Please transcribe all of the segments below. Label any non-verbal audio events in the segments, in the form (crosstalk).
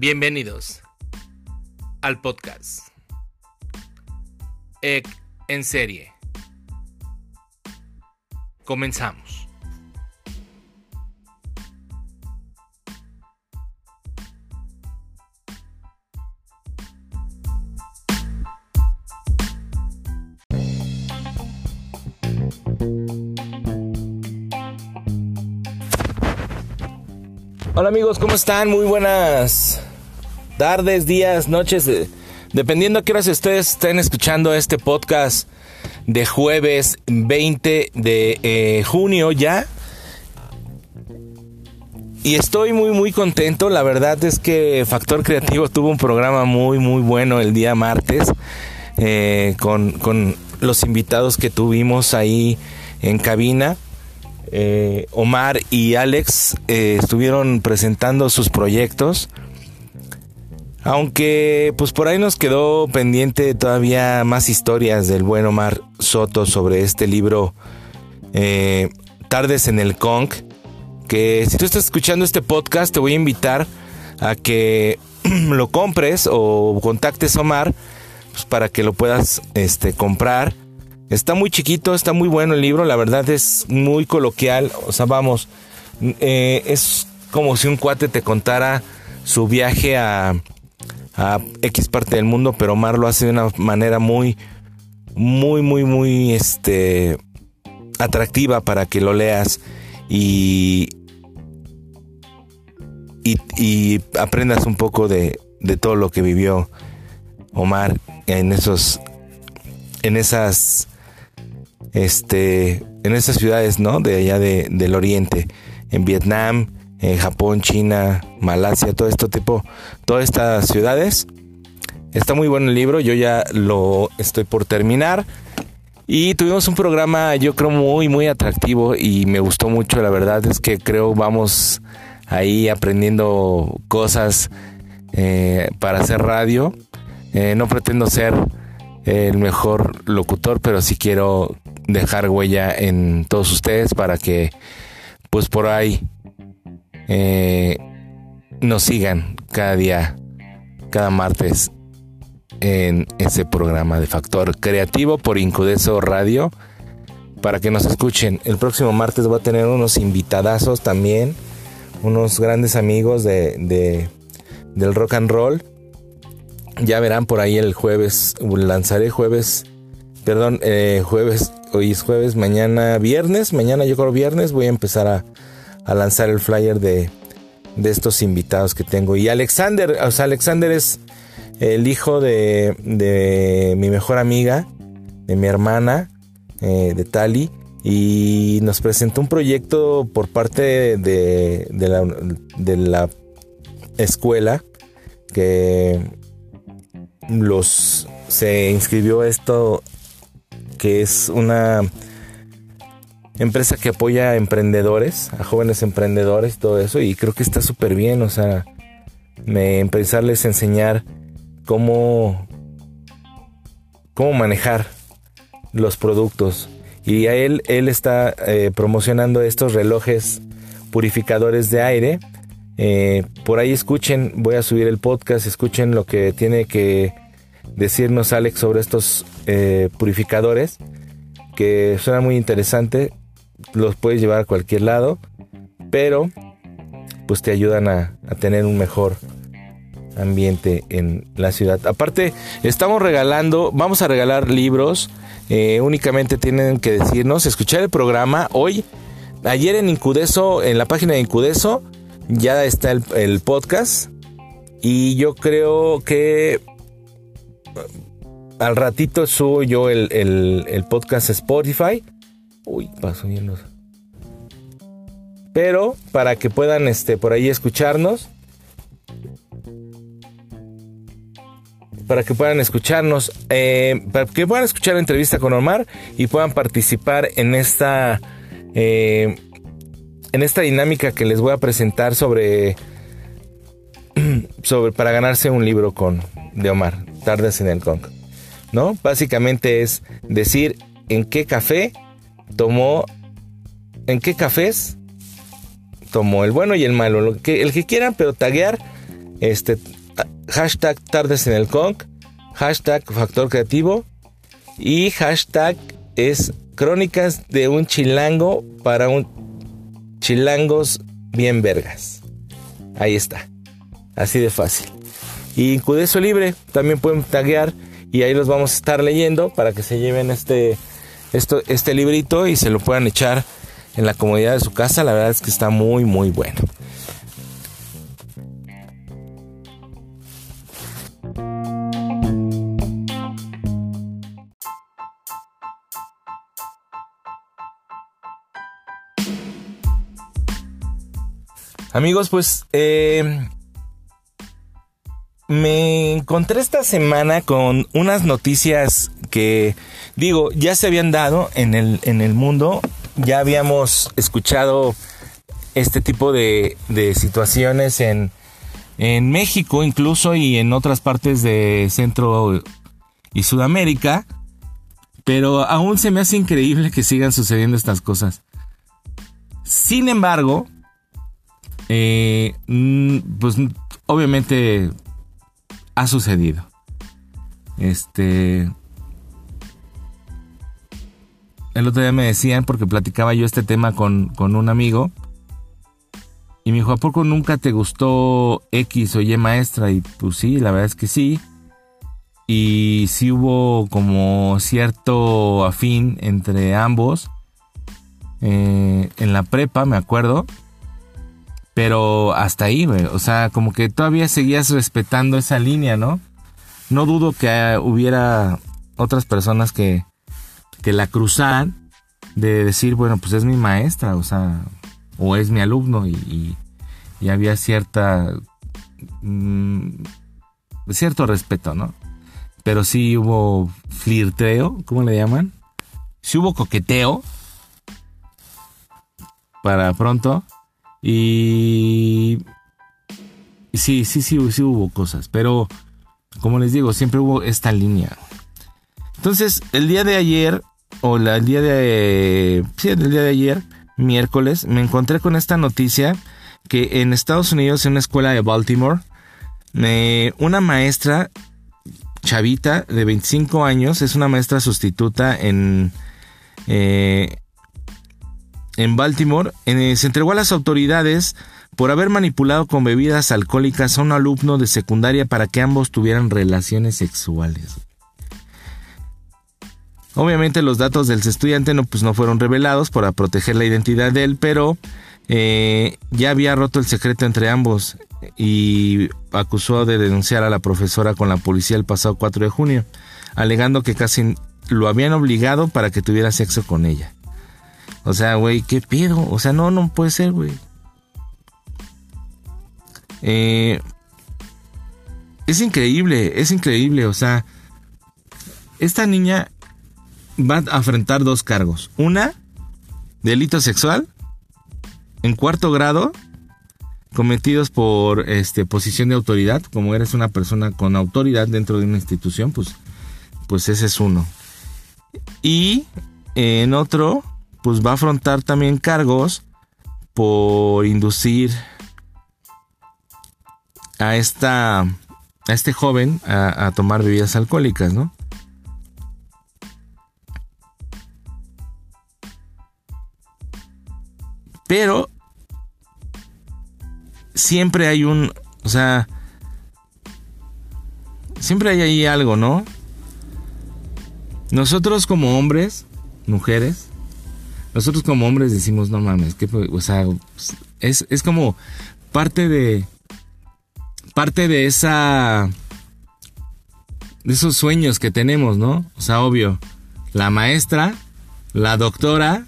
Bienvenidos al podcast EC en serie. Comenzamos. Hola amigos, ¿cómo están? Muy buenas tardes, días, noches, eh, dependiendo a qué horas ustedes estén escuchando este podcast de jueves 20 de eh, junio ya. Y estoy muy muy contento, la verdad es que Factor Creativo (laughs) tuvo un programa muy muy bueno el día martes eh, con, con los invitados que tuvimos ahí en cabina. Omar y Alex estuvieron presentando sus proyectos. Aunque pues por ahí nos quedó pendiente todavía más historias del buen Omar Soto sobre este libro eh, Tardes en el Kong. Que si tú estás escuchando este podcast te voy a invitar a que (clears throat) lo compres o contactes a Omar pues, para que lo puedas este, comprar Está muy chiquito, está muy bueno el libro, la verdad es muy coloquial, o sea, vamos, eh, es como si un cuate te contara su viaje a, a X parte del mundo, pero Omar lo hace de una manera muy, muy, muy, muy, este, atractiva para que lo leas y, y, y aprendas un poco de, de todo lo que vivió Omar en esos, en esas este, en esas ciudades, ¿no? De allá de, del oriente, en Vietnam, en Japón, China, Malasia, todo esto tipo, todas estas ciudades. Está muy bueno el libro, yo ya lo estoy por terminar. Y tuvimos un programa, yo creo, muy, muy atractivo y me gustó mucho. La verdad es que creo vamos ahí aprendiendo cosas eh, para hacer radio. Eh, no pretendo ser el mejor locutor, pero sí quiero dejar huella en todos ustedes para que pues por ahí eh, nos sigan cada día, cada martes en ese programa de Factor Creativo por Incudeso Radio para que nos escuchen. El próximo martes voy a tener unos invitadazos también, unos grandes amigos de, de del rock and roll. Ya verán por ahí el jueves, lanzaré jueves, perdón, eh, jueves hoy es jueves, mañana viernes, mañana yo creo viernes voy a empezar a, lanzar el flyer de, de, estos invitados que tengo. Y Alexander, o sea, Alexander es el hijo de, de mi mejor amiga, de mi hermana, eh, de Tali, y nos presentó un proyecto por parte de, de, la, de la escuela que los se inscribió esto que es una empresa que apoya a emprendedores, a jóvenes emprendedores y todo eso. Y creo que está súper bien, o sea, me, empezarles a enseñar cómo, cómo manejar los productos. Y a él, él está eh, promocionando estos relojes purificadores de aire. Eh, por ahí escuchen, voy a subir el podcast, escuchen lo que tiene que decirnos Alex sobre estos eh, purificadores que suena muy interesante. Los puedes llevar a cualquier lado, pero pues te ayudan a, tener un mejor ambiente en la ciudad. Aparte, estamos regalando, vamos a regalar libros. Eh, únicamente tienen que decirnos, escuchar el programa hoy. Ayer en Incudeso, en la página de Incudeso, ya está el, el podcast. Y yo creo que al ratito subo yo el, el, podcast Spotify. Uy, paso bien Pero para que puedan este, por ahí escucharnos. Para que puedan escucharnos. Eh, para que puedan escuchar la entrevista con Omar. Y puedan participar en esta. Eh, en esta dinámica que les voy a presentar sobre. (clears throat) sobre para ganarse un libro con de Omar. Tardes en el Kong. ¿no? Básicamente es decir en qué café tomó, en qué cafés tomó el bueno y el malo, lo que, el que quieran, pero taguear Este, hashtag tardes en el conc, hashtag factor creativo y hashtag es crónicas de un chilango para un chilangos bien vergas. Ahí está. Así de fácil. Y Cudeso Libre también pueden taguear y ahí los vamos a estar leyendo para que se lleven este, esto, este librito y se lo puedan echar en la comodidad de su casa. La verdad es que está muy, muy bueno. Amigos, pues eh, me encontré esta semana con unas noticias que, digo, ya se habían dado en el, en el mundo, ya habíamos escuchado este tipo de, de situaciones en, en México incluso y en otras partes de Centro y Sudamérica, pero aún se me hace increíble que sigan sucediendo estas cosas. Sin embargo, eh, pues obviamente ha sucedido. Este. El otro día me decían, porque platicaba yo este tema con, con un amigo, y me dijo, ¿a poco nunca te gustó X o Y maestra? Y pues sí, la verdad es que sí. Y sí hubo como cierto afín entre ambos. Eh, en la prepa, me acuerdo. Pero hasta ahí, güey. O sea, como que todavía seguías respetando esa línea, ¿no? No dudo que hubiera otras personas que, que la cruzaran de decir, bueno, pues es mi maestra, o sea, o es mi alumno y, y, había cierta... Mm, cierto respeto, ¿no? Pero sí hubo flirteo, ¿cómo le llaman? Sí hubo coqueteo para pronto y sí, sí, sí, sí hubo cosas, pero como les digo, siempre hubo esta línea. Entonces, el día de ayer, o el día de... Sí, el día de ayer, miércoles, me encontré con esta noticia que en Estados Unidos, en una escuela de Baltimore, una maestra chavita de 25 años, es una maestra sustituta en, eh, en Baltimore, eh, se entregó a las autoridades por haber manipulado con bebidas alcohólicas a un alumno de secundaria para que ambos tuvieran relaciones sexuales. Obviamente los datos del estudiante no, pues no fueron revelados para proteger la identidad de él, pero eh, ya había roto el secreto entre ambos y acusó de denunciar a la profesora con la policía el pasado 4 de junio, alegando que casi lo habían obligado para que tuviera sexo con ella. O sea, güey, ¿qué pido? O sea, no, no puede ser, güey. Eh, es increíble, es increíble. O sea, esta niña va a enfrentar dos cargos. Una, delito sexual, en cuarto grado, cometidos por este, posición de autoridad. Como eres una persona con autoridad dentro de una institución, pues, pues ese es uno. Y en otro, pues va a afrontar también cargos por inducir a esta a este joven a, tomar bebidas alcohólicas, ¿no? Pero siempre hay un, o sea, siempre hay ahí algo, ¿no? Nosotros como hombres, mujeres, nosotros como hombres decimos, no mames, que, o sea, es, es como parte de, parte de esa, de esos sueños que tenemos, ¿no? O sea, obvio, la maestra, la doctora,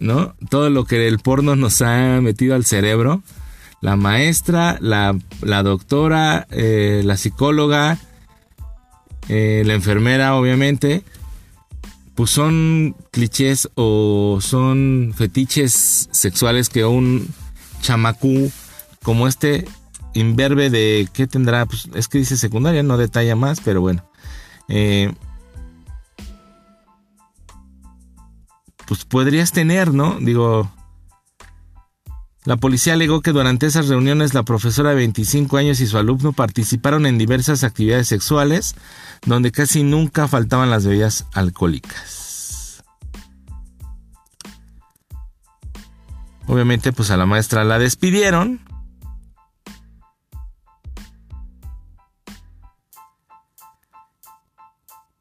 ¿no? Todo lo que el porno nos ha metido al cerebro. La maestra, la, la doctora, eh, la psicóloga, eh, la enfermera, obviamente pues son clichés o son fetiches sexuales que un chamacú como este imberbe de qué tendrá, pues es que dice secundaria, no detalla más, pero bueno. Eh, pues podrías tener, ¿no? Digo, La policía alegó que durante esas reuniones la profesora de 25 años y su alumno participaron en diversas actividades sexuales, donde casi nunca faltaban las bebidas alcohólicas. Obviamente, pues a la maestra la despidieron.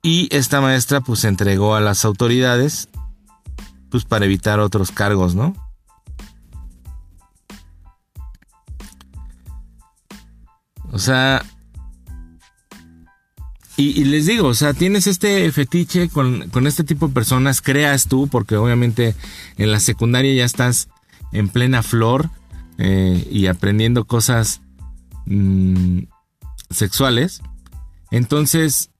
Y esta maestra pues entregó a las autoridades pues para evitar otros cargos, ¿no? Sea, y, les digo, o sea, tienes este fetiche con, este tipo de personas, creas tú, porque obviamente en la secundaria ya estás en plena flor eh, y aprendiendo cosas mm, sexuales. Entonces,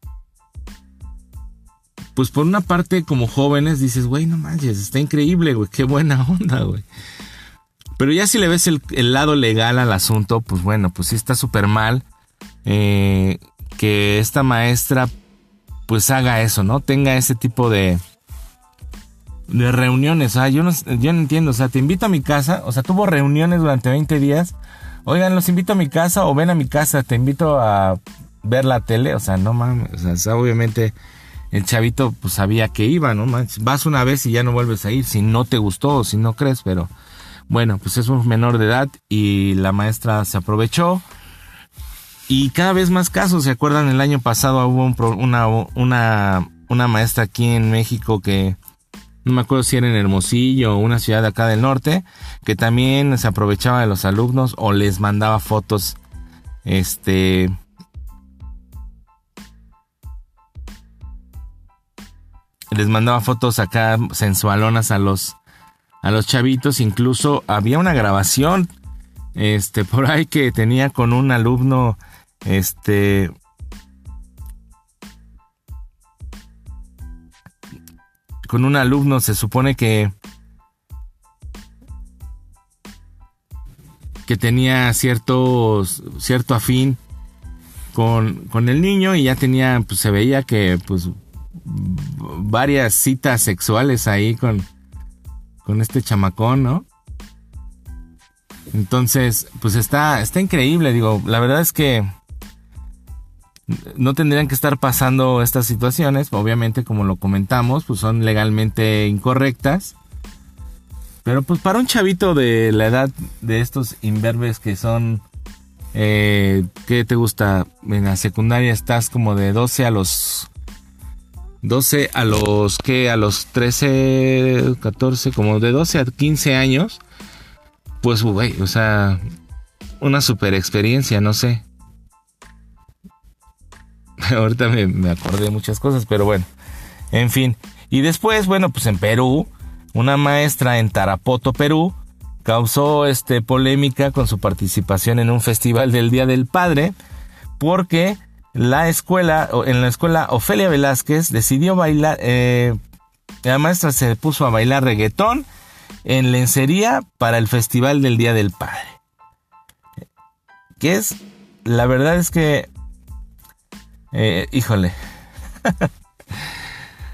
pues por una parte como jóvenes dices, güey, no manches, está increíble, güey, qué buena (laughs) onda, güey. Pero ya si le ves el, lado legal al asunto, pues bueno, pues sí está súper mal eh, que esta maestra pues haga eso, ¿no? Tenga ese tipo de, de reuniones. O yo no, yo no entiendo, o sea, te invito a mi casa, o sea, tuvo reuniones durante 20 días. Oigan, los invito a mi casa o ven a mi casa, te invito a ver la tele, o sea, no mames, o sea, obviamente el chavito pues sabía que iba, ¿no? Vas una vez y ya no vuelves a ir si no te gustó o si no crees, pero bueno, pues es un menor de edad y la maestra se aprovechó. Y cada vez más casos, ¿se acuerdan? El año pasado hubo una, una, maestra aquí en México que no me acuerdo si era en Hermosillo o una ciudad de acá del norte, que también se aprovechaba de los alumnos o les mandaba fotos, este, les mandaba fotos acá sensualonas a los a los chavitos, incluso había una grabación este (laughs) por ahí que tenía con un alumno este con un alumno se supone que que tenía cierto cierto afín con, con el niño y ya tenía pues se veía que pues varias citas sexuales ahí con, con este chamacón, ¿no? Entonces, pues está, está increíble, digo, la verdad es que no tendrían que estar pasando estas situaciones, obviamente como lo comentamos, pues son legalmente incorrectas. Pero pues para un chavito de la edad de estos imberbes que son, eh, ¿qué te gusta? En la secundaria estás como de 12 a los 12 a los que a los 13, 14, como de 12 a 15 años, pues güey, o sea, una super experiencia, no sé. (laughs) Ahorita me, me, acordé de muchas cosas, pero bueno, en fin. Y después, bueno, pues en Perú, una maestra en Tarapoto, Perú, causó este polémica con su participación en un festival del Día del Padre, porque la escuela, en la escuela Ofelia Velázquez decidió bailar, eh, la maestra se puso a bailar reggaetón en lencería para el Festival del Día del Padre. Que es, la verdad es que, eh, híjole. (laughs)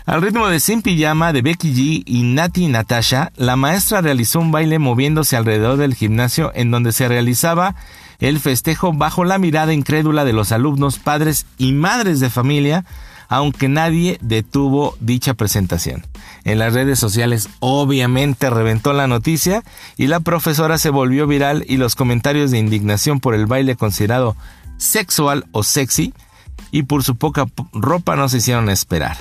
Al ritmo de Sin Pijama de Becky G y Nati Natasha, la maestra realizó un baile moviéndose alrededor del gimnasio en donde se realizaba el festejo bajo la mirada incrédula de los alumnos, padres y madres de familia, aunque nadie detuvo dicha presentación. En las redes sociales obviamente reventó la noticia y la profesora se volvió viral y los comentarios de indignación por el baile considerado sexual o sexy y por su poca ropa no se hicieron esperar.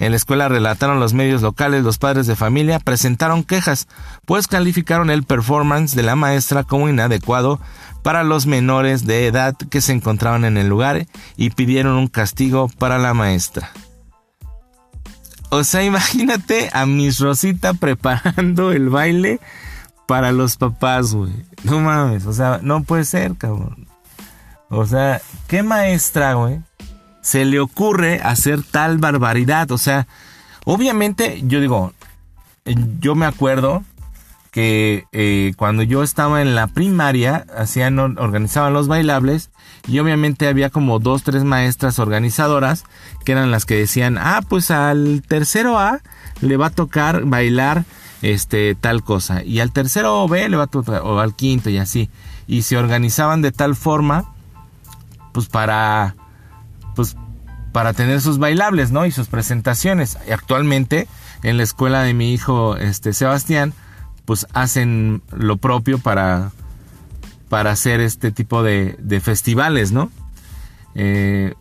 En la escuela relataron los medios locales, los padres de familia presentaron quejas, pues calificaron el performance de la maestra como inadecuado para los menores de edad que se encontraban en el lugar y pidieron un castigo para la maestra. O sea, (laughs) imagínate a Miss Rosita preparando el baile para los papás, güey. No mames, o sea, no puede ser, cabrón. O sea, ¿qué maestra, güey? Se le ocurre hacer tal barbaridad. O sea, obviamente, yo digo, yo me acuerdo que eh, cuando yo estaba en la primaria hacían organizaban los bailables y obviamente había como dos tres maestras organizadoras que eran las que decían ah pues al tercero A le va a tocar bailar este tal cosa y al tercero B le va a tocar o al quinto y así y se organizaban de tal forma pues para pues para tener sus bailables no y sus presentaciones y actualmente en la escuela de mi hijo este Sebastián pues hacen lo propio para, para hacer este tipo de, festivales, ¿no? Eh,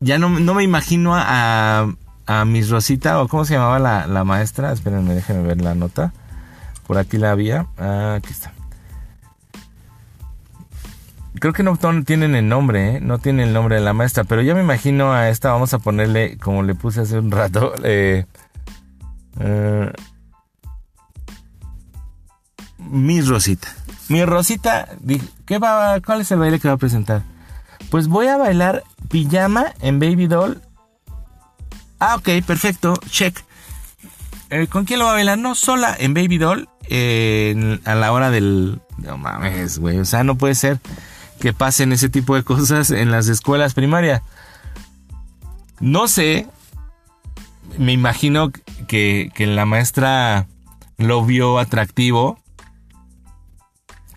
ya no, me imagino a, a Miss Rosita, o cómo se llamaba la, maestra, espérenme, déjenme ver la nota. Por aquí la había. Ah, aquí está. Creo que no tienen el nombre, ¿eh? no tienen el nombre de la maestra, pero ya me imagino a esta, vamos a ponerle, como le puse hace un rato, (laughs) eh, eh mi Rosita. Mi Rosita, ¿qué va, ¿cuál es el baile que va a presentar? Pues voy a bailar pijama en Baby Doll. Ah, ok, perfecto, check. Eh, ¿Con quién lo va a bailar? No, sola en Baby Doll. a la hora del... No mames, güey. O sea, no puede ser que pasen ese tipo de cosas en las escuelas primarias. No sé. Me imagino que, que la maestra lo vio atractivo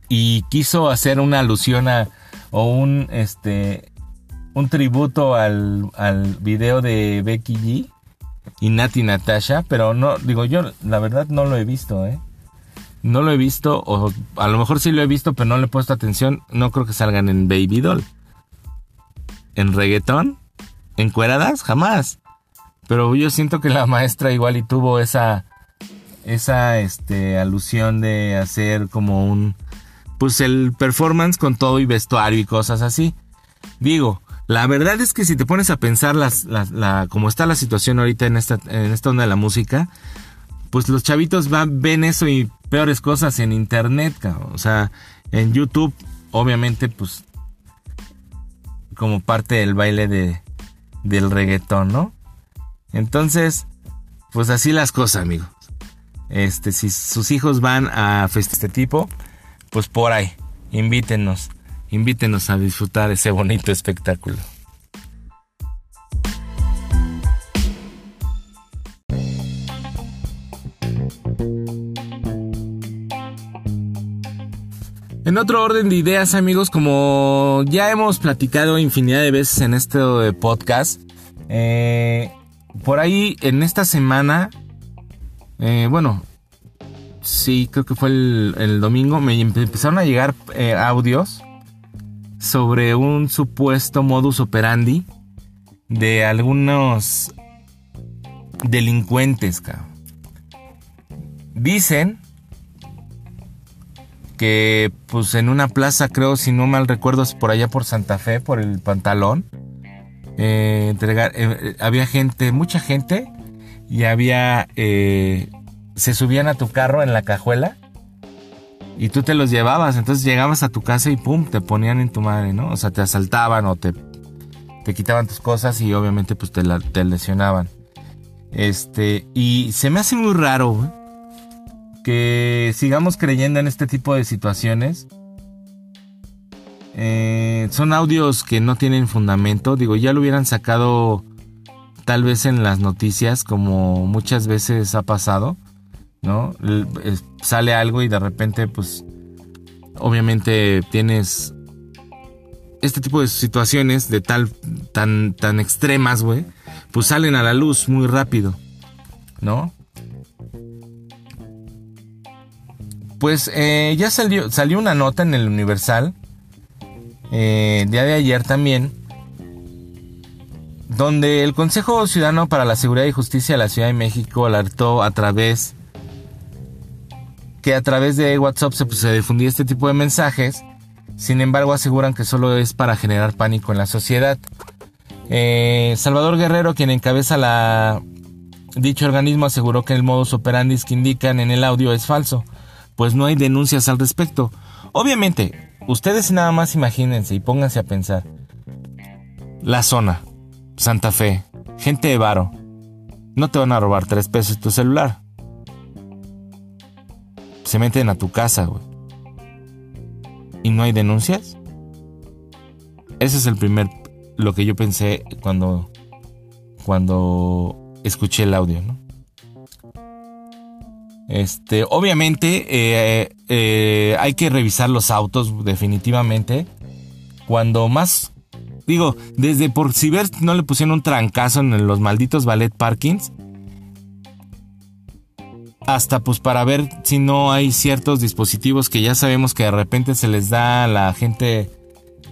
y quiso hacer una alusión a o un este un tributo al, al video de Becky G y Nati Natasha, pero no digo yo la verdad no lo he visto, ¿eh? No lo he visto o a lo mejor sí lo he visto, pero no le he puesto atención, no creo que salgan en Baby Doll. En reggaetón, en cueradas, jamás. Pero yo siento que la maestra igual y tuvo esa esa este alusión de hacer como un pues el performance con todo y vestuario y cosas así. Digo, la verdad es que si te pones a pensar las, la, como está la situación ahorita en esta, en esta onda de la música, pues los chavitos van, ven eso y peores cosas en internet, o sea, en YouTube, obviamente, pues como parte del baile de, del reggaetón, ¿no? Entonces, pues así las cosas, amigos. Este, si sus hijos van a festas de este tipo, pues por ahí, invítenos, invítenos a disfrutar ese bonito espectáculo. En otro orden de ideas, amigos, como ya hemos platicado infinidad de veces en este podcast, eh, por ahí en esta semana, eh, bueno, sí, creo que fue el, domingo, me empezaron a llegar eh, audios sobre un supuesto modus operandi de algunos delincuentes. Dicen que pues en una plaza, creo, si no mal recuerdo, es por allá por Santa Fe, por el pantalón, eh, entregar, eh, había gente, mucha gente, y había se subían a tu carro en la cajuela y tú te los llevabas. Entonces llegabas a tu casa y pum, te ponían en tu madre, ¿no? O sea, te asaltaban o te, te quitaban tus cosas y obviamente pues te, te lesionaban. Este, y se me hace muy raro que sigamos creyendo en este tipo de situaciones. Eh, son audios que no tienen fundamento. Digo, ya lo hubieran sacado tal vez en las noticias, como muchas veces ha pasado. ¿no? Sale algo y de repente, pues, obviamente tienes este tipo de situaciones de tal, tan, tan extremas, güey, pues salen a la luz muy rápido, ¿no? Pues eh, ya salió, salió una nota en el Universal, eh, día de ayer también, donde el Consejo Ciudadano para la Seguridad y Justicia de la Ciudad de México alertó a través que a través de WhatsApp se, pues, se difundía este tipo de mensajes. Sin embargo, aseguran que solo es para generar pánico en la sociedad. Eh, Salvador Guerrero, quien encabeza dicho organismo, aseguró que el modus operandi que indican en el audio es falso, pues no hay denuncias al respecto. Obviamente, ustedes nada más imagínense y pónganse a pensar. La zona, Santa Fe, gente de varo. No te van a robar tres pesos tu celular se meten a tu casa, güey. ¿Y no hay denuncias? Ese es el primer, lo que yo pensé cuando, cuando escuché el audio, ¿no? Este, obviamente, eh, eh, hay que revisar los autos, definitivamente. Cuando más, digo, desde por si ver no le pusieron un trancazo en los malditos ballet parkings, hasta pues para ver si no hay ciertos dispositivos que ya sabemos que de repente se les da a la gente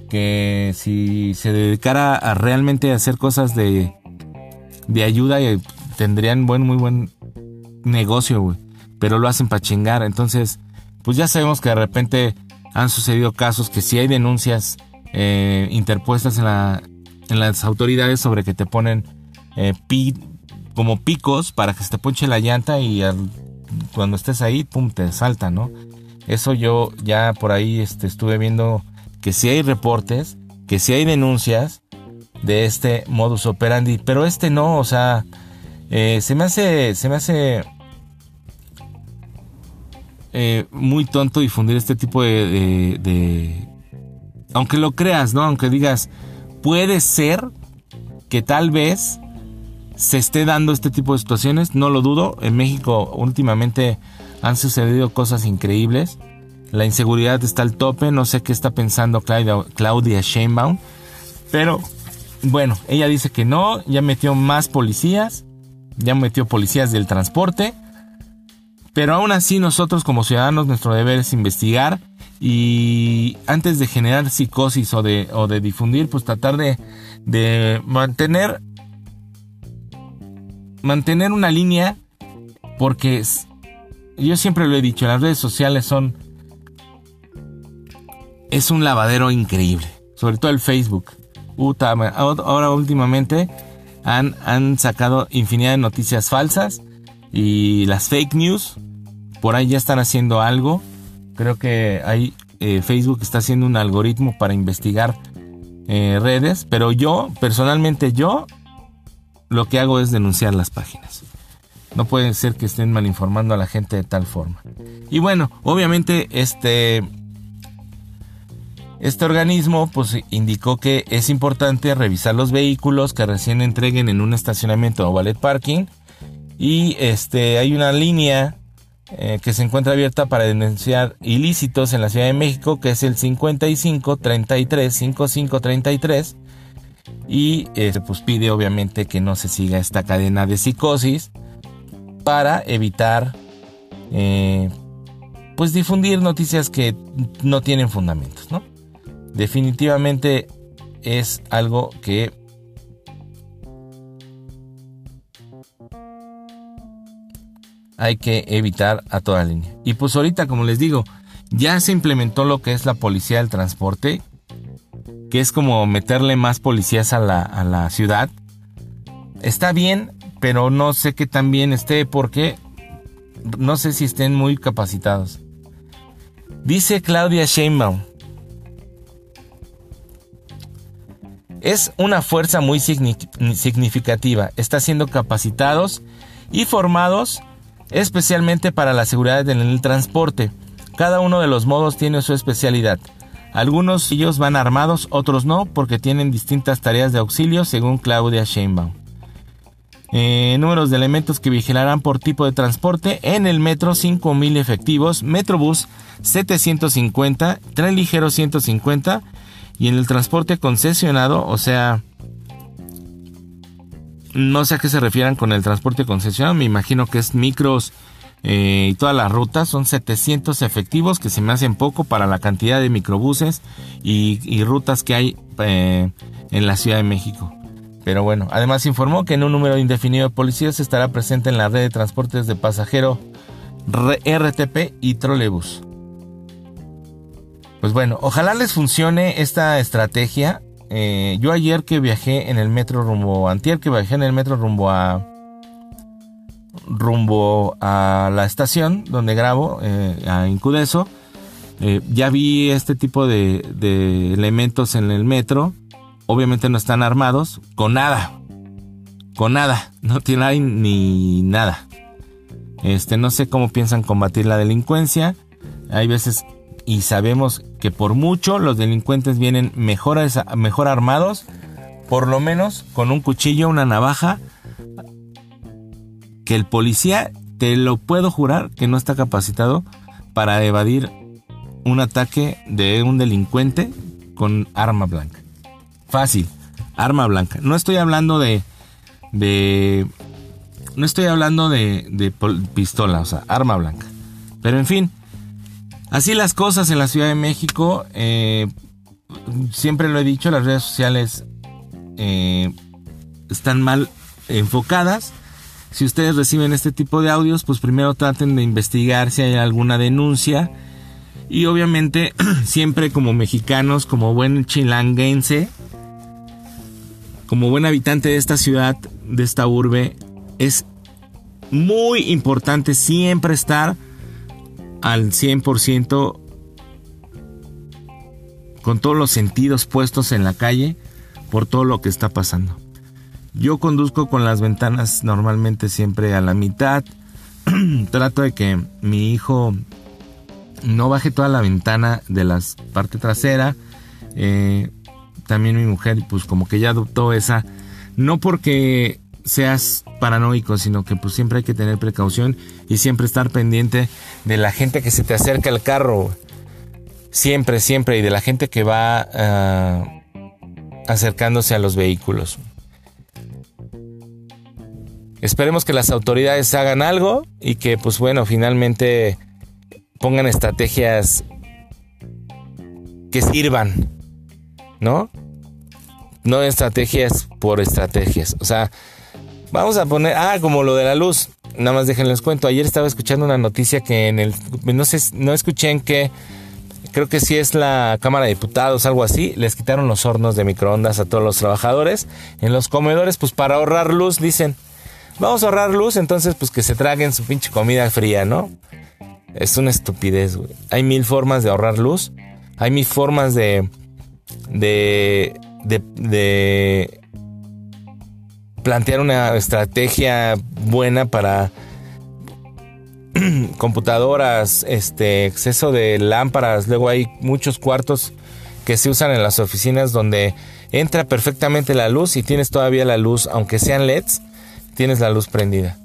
que si se dedicara a realmente hacer cosas de, de ayuda eh, tendrían buen, muy buen negocio, güey. Pero lo hacen para chingar. Entonces, pues ya sabemos que de repente han sucedido casos que si hay denuncias eh, interpuestas en, la, en las autoridades sobre que te ponen eh, como picos para que se te ponche la llanta y cuando estés ahí, pum, te salta, ¿no? Eso yo ya por ahí este, estuve viendo que si hay reportes, que si hay denuncias de este modus operandi, pero este no, o sea, eh, se me hace, se me hace eh, muy tonto difundir este tipo de, aunque lo creas, ¿no? Aunque digas, puede ser que tal vez se esté dando este tipo de situaciones, no lo dudo. En México últimamente han sucedido cosas increíbles. La inseguridad está al tope, no sé qué está pensando Claudia, Claudia Sheinbaum, pero bueno, ella dice que no, ya metió más policías, ya metió policías del transporte, pero aún así nosotros como ciudadanos nuestro deber es investigar y antes de generar psicosis o de, o de difundir, pues tratar de, de mantener mantener una línea porque yo siempre lo he dicho, las redes sociales son es un lavadero increíble, sobre todo el Facebook. ahora últimamente han, han sacado infinidad de noticias falsas y las fake news por ahí ya están haciendo algo. Creo que hay eh, Facebook está haciendo un algoritmo para investigar eh, redes, pero yo personalmente yo lo que hago es denunciar las páginas. No puede ser que estén malinformando a la gente de tal forma. Y bueno, obviamente este este organismo pues indicó que es importante revisar los vehículos que recién entreguen en un estacionamiento o ballet parking y este hay una línea eh, que se encuentra abierta para denunciar ilícitos en la Ciudad de México que es el 55 33 55 33 y este, pues pide obviamente que no se siga esta cadena de psicosis para evitar eh, pues difundir noticias que no tienen fundamentos, ¿no? Definitivamente es algo que hay que evitar a toda línea. Y pues ahorita, como les digo, ya se implementó lo que es la policía del transporte que es como meterle más policías a la, a la ciudad. Está bien, pero no sé qué tan bien esté porque no sé si estén muy capacitados. Dice Claudia Sheinbaum. Es una fuerza muy significativa. Está siendo capacitados y formados especialmente para la seguridad en el transporte. Cada uno de los modos tiene su especialidad. Algunos ellos van armados, otros no, porque tienen distintas tareas de auxilio, según Claudia Sheinbaum. Eh, números de elementos que vigilarán por tipo de transporte. En el metro 5.000 efectivos, Metrobús 750, tren ligero 150 y en el transporte concesionado, o sea, no sé a qué se refieran con el transporte concesionado, me imagino que es micros eh, y todas las rutas. Son 700 efectivos que se me hacen poco para la cantidad de microbuses y, rutas que hay eh, en la Ciudad de México. Pero bueno, además informó que en un número indefinido de policías estará presente en la red de transportes de pasajero RTP y trolebús. Pues bueno, ojalá les funcione esta estrategia. Eh, yo ayer que viajé en el metro rumbo, antier que viajé en el metro rumbo a, rumbo a la estación donde grabo, eh, a Incudeso. Eh, ya vi este tipo de, elementos en el metro. Obviamente no están armados, con nada. Con nada. No tienen ni nada. Este, no sé cómo piensan combatir la delincuencia. Hay veces y sabemos que por mucho los delincuentes vienen mejor, armados, por lo menos con un cuchillo, una navaja, que el policía, te lo puedo jurar, que no está capacitado para evadir un ataque de un delincuente con arma blanca. Fácil, arma blanca. No estoy hablando de... de no estoy hablando de, de pistola, o sea, arma blanca. Pero en fin, Así las cosas en la Ciudad de México, eh, siempre lo he dicho, las redes sociales eh, están mal enfocadas. Si ustedes reciben este tipo de audios, pues primero traten de investigar si hay alguna denuncia. Y obviamente, (clears throat) siempre como mexicanos, como buen chilanguense, como buen habitante de esta ciudad, de esta urbe, es muy importante siempre estar al 100% con todos los sentidos puestos en la calle por todo lo que está pasando. Yo conduzco con las ventanas normalmente siempre a la mitad. (clears throat) Trato de que mi hijo no baje toda la ventana de la parte trasera. Eh, también mi mujer, pues como que ya adoptó esa. No porque seas paranoico, sino que pues siempre hay que tener precaución y siempre estar pendiente de la gente que se te acerca al carro. Siempre, siempre, y de la gente que va ah, acercándose a los vehículos. Esperemos que las autoridades hagan algo y que pues bueno, finalmente pongan estrategias que sirvan, ¿no? No estrategias por estrategias. O sea, Vamos a poner, ah, como lo de la luz. Nada más déjenles cuento. Ayer estaba escuchando una noticia que en el, no sé, no escuché en qué, creo que sí es la Cámara de Diputados, algo así. Les quitaron los hornos de microondas a todos los trabajadores. En los comedores, pues para ahorrar luz, dicen, vamos a ahorrar luz, entonces pues que se traguen su pinche comida fría, ¿no? Es una estupidez, güey. Hay mil formas de ahorrar luz. Hay mil formas de, de, de, de plantear una estrategia buena para (clears throat) computadoras, este exceso de lámparas, luego hay muchos cuartos que se usan en las oficinas donde entra perfectamente la luz y tienes todavía la luz, aunque sean LEDs, tienes la luz prendida.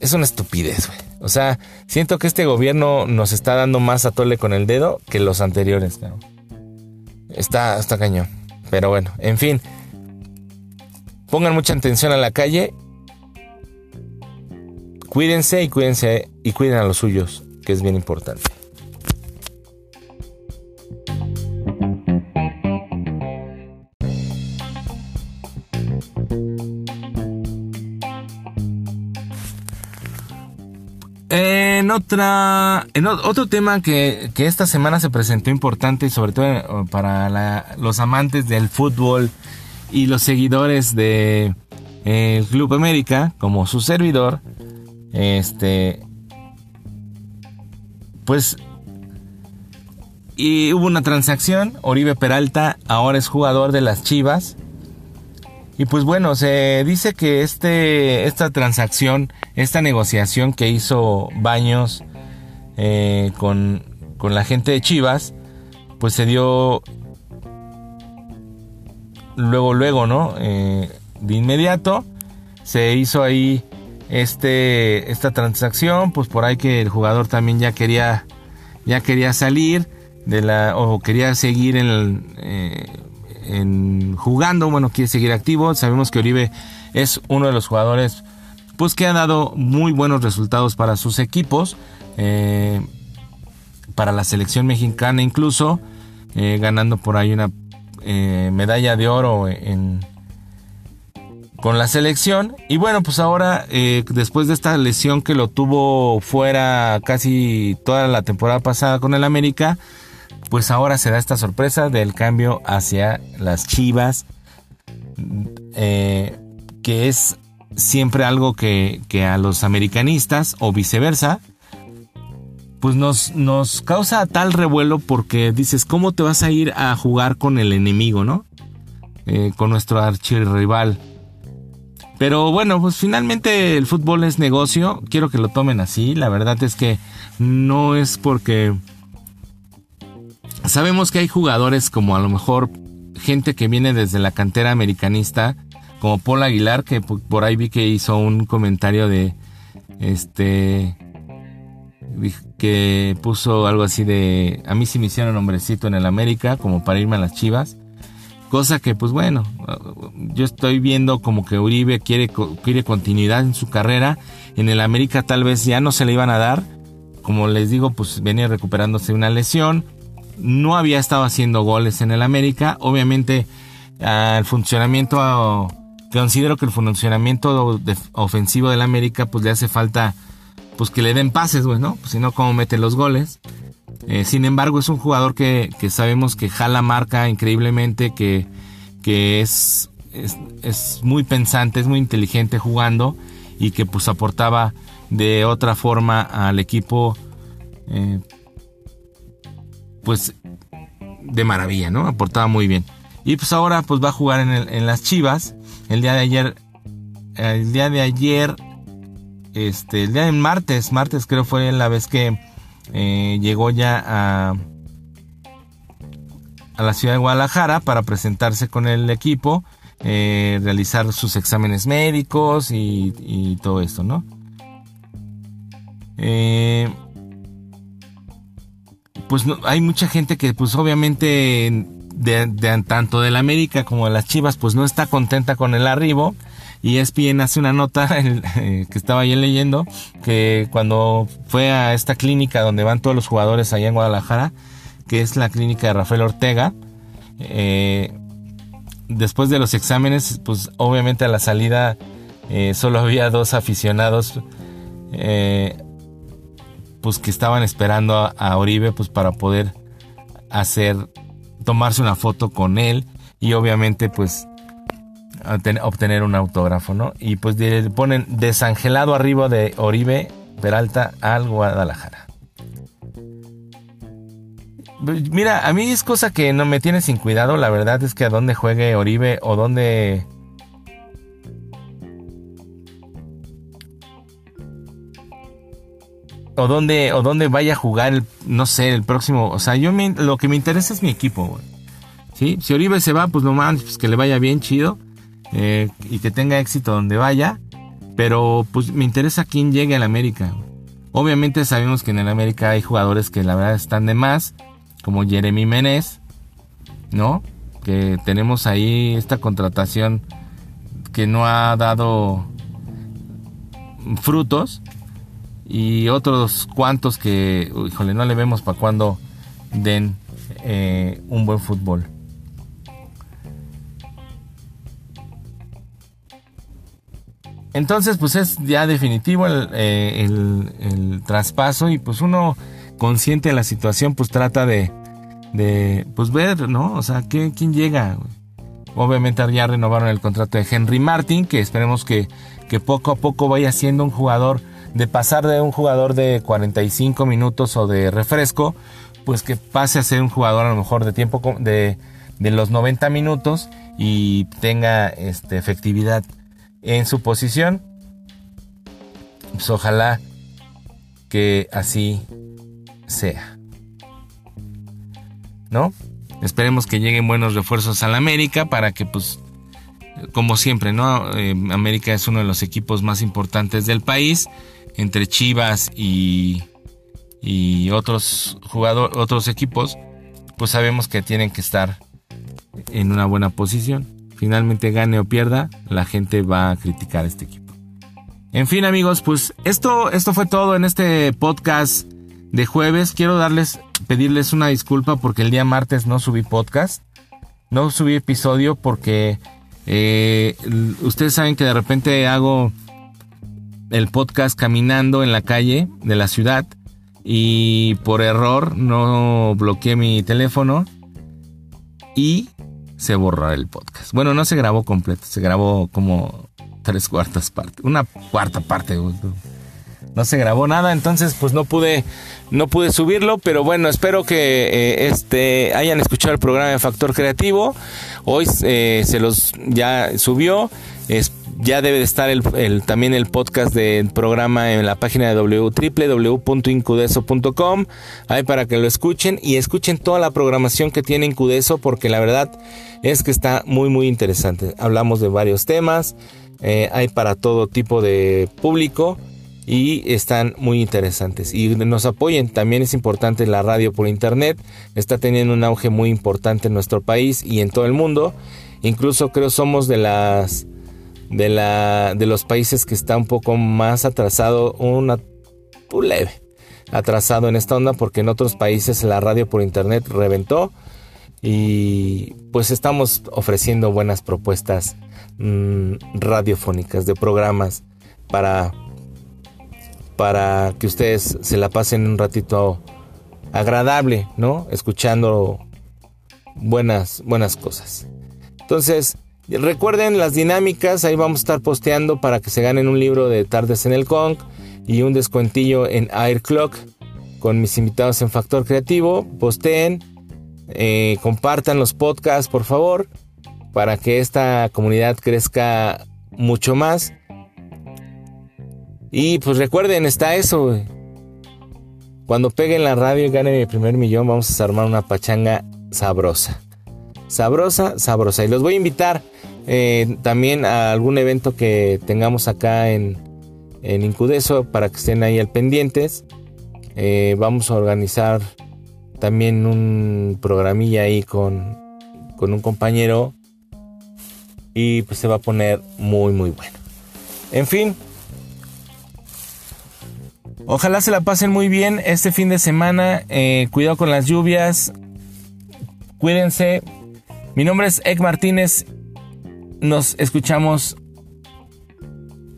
Es una estupidez, güey. O sea, siento que este gobierno nos está dando más a tole con el dedo que los anteriores, Está, está cañón. Pero bueno, en fin. Pongan mucha atención a la calle. Cuídense y cuídense y cuiden a los suyos, que es bien importante. En otra, en otro tema que, esta semana se presentó importante y sobre todo eh, para los amantes del fútbol y los seguidores de eh, el Club América, como su servidor, este, pues, y hubo una transacción, Oribe Peralta ahora es jugador de las Chivas. Y pues bueno, se dice que este, esta transacción, esta negociación que hizo Baños eh, con, con la gente de Chivas, pues se dio luego, luego, ¿no? Eh, de inmediato se hizo ahí este, esta transacción, pues por ahí que el jugador también ya quería, ya quería salir de la, o quería seguir en, eh, en jugando, bueno, quiere seguir activo. Sabemos que Oribe es uno de los jugadores, pues que ha dado muy buenos resultados para sus equipos, eh, para la selección mexicana incluso, ganando por ahí una eh, medalla de oro en, con la selección. Y bueno, pues ahora, eh, después de esta lesión que lo tuvo fuera casi toda la temporada pasada con el América, pues ahora se da esta sorpresa del cambio hacia las Chivas, eh, que es siempre algo que, que a los americanistas o viceversa, pues nos, nos causa tal revuelo porque dices, ¿cómo te vas a ir a jugar con el enemigo, no? Eh, con nuestro archirrival. Pero bueno, pues finalmente el fútbol es negocio. Quiero que lo tomen así. La verdad es que no es porque... Sabemos que hay jugadores como a lo mejor gente que viene desde la cantera americanista, como Paul Aguilar, que por ahí vi que hizo un comentario de este que puso algo así de a mí sí me hicieron hombrecito en el América como para irme a las Chivas cosa que pues bueno yo estoy viendo como que Uribe quiere quiere continuidad en su carrera. En el América tal vez ya no se le iban a dar. Como les digo pues venía recuperándose una lesión. No había estado haciendo goles en el América. Obviamente el funcionamiento considero que el funcionamiento ofensivo del América pues le hace falta pues que le den pases, güey, ¿no? Pues si no, ¿cómo mete los goles? Eh, sin embargo, es un jugador que, sabemos que jala marca increíblemente, que, que es, es, muy pensante, es muy inteligente jugando y que pues aportaba de otra forma al equipo, eh, pues de maravilla, ¿no? Aportaba muy bien. Y pues ahora pues va a jugar en, en las Chivas. El día de ayer, el día de ayer este, el día de martes, martes creo fue la vez que eh, llegó ya a, a la ciudad de Guadalajara para presentarse con el equipo, eh, realizar sus exámenes médicos y, todo esto, ¿no? Eh, pues hay mucha gente que pues obviamente de, de, tanto América como de las Chivas pues no está contenta con el arribo y ESPN hace una nota (laughs) eh, que estaba ayer leyendo que cuando fue a esta clínica donde van todos los jugadores allá en Guadalajara, que es la clínica de Rafael Ortega, eh, después de los exámenes, pues obviamente a la salida eh, solo había dos aficionados pues que estaban esperando a, a, Oribe pues para poder hacer tomarse una foto con él. Y obviamente pues obtener un autógrafo, ¿no? Y pues ponen desangelado arriba de Oribe Peralta al Guadalajara. Mira, a mí es cosa que no me tiene sin cuidado. La verdad es que a dónde juegue Oribe o dónde. O dónde, o dónde vaya a jugar, no sé, el próximo. O sea, yo lo que me interesa es mi equipo, ¿Sí? Si Oribe se va, pues lo más, pues que le vaya bien, chido. Eh, y que tenga éxito donde vaya. Pero pues me interesa quién llegue al América. Obviamente sabemos que en el América hay jugadores que la verdad están de más, como Jeremy Menez, ¿no? Que tenemos ahí esta contratación que no ha dado frutos y otros cuantos que, híjole, no le vemos para cuando den eh, un buen fútbol. Entonces, pues es ya definitivo eh, el, traspaso y pues uno consciente de la situación, pues trata de, de pues ver, ¿no? O sea, ¿quién llega? Obviamente ya renovaron el contrato de Henry Martin, que esperemos que, que poco a poco vaya siendo un jugador, de pasar de un jugador de 45 minutos o de refresco, pues que pase a ser un jugador a lo mejor de tiempo de, de los 90 minutos y tenga este, efectividad en su posición. Pues ojalá que así sea. ¿No? Esperemos que lleguen buenos refuerzos a la América para que pues como siempre, ¿no? Eh, América es uno de los equipos más importantes del país, entre Chivas y, y otros otros equipos, pues sabemos que tienen que estar en una buena posición finalmente gane o pierda, la gente va a criticar este equipo. En fin amigos, pues esto, esto fue todo en este podcast de jueves. Quiero darles, pedirles una disculpa porque el día martes no subí podcast, no subí episodio porque eh, ustedes saben que de repente hago el podcast caminando en la calle de la ciudad y por error no bloqueé mi teléfono y se borró el podcast. Bueno, no se grabó completo, se grabó como tres cuartas partes, una cuarta parte. No se grabó nada, entonces pues no pude, no pude subirlo, pero bueno, espero que eh, este hayan escuchado el programa de Factor Creativo. Hoy eh, se los ya subió. Ya debe de estar el, también el podcast del programa en la página de www.incudeso.com. Ahí para que lo escuchen y escuchen toda la programación que tiene Incudeso porque la verdad es que está muy muy interesante. Hablamos de varios temas, eh, hay para todo tipo de público y están muy interesantes. Y nos apoyen, también es importante la radio por internet, está teniendo un auge muy importante en nuestro país y en todo el mundo. Incluso creo somos de las de la de los países que está un poco más atrasado, una leve atrasado en esta onda porque en otros países la radio por internet reventó y pues estamos ofreciendo buenas propuestas mm, radiofónicas de programas para para que ustedes se la pasen un ratito agradable, ¿no? Escuchando buenas, buenas cosas. Entonces, recuerden las dinámicas, ahí vamos a estar posteando para que se ganen un libro de Tardes en el Kong y un descuentillo en Air Clock con mis invitados en Factor Creativo. Posteen, eh, compartan los podcasts, por favor, para que esta comunidad crezca mucho más. Y pues recuerden, está eso, Cuando peguen la radio y gane mi primer millón, vamos a armar una pachanga sabrosa. Sabrosa, sabrosa. Y los voy a invitar eh, también a algún evento que tengamos acá en, en Incudeso para que estén ahí al pendientes. Eh, vamos a organizar también un programilla ahí con, con un compañero. Y pues se va a poner muy, muy bueno. En fin, Ojalá se la pasen muy bien este fin de semana. Eh, cuidado con las lluvias. Cuídense. Mi nombre es Ek Martínez. Nos escuchamos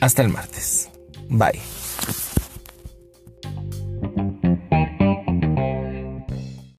hasta el martes. Bye.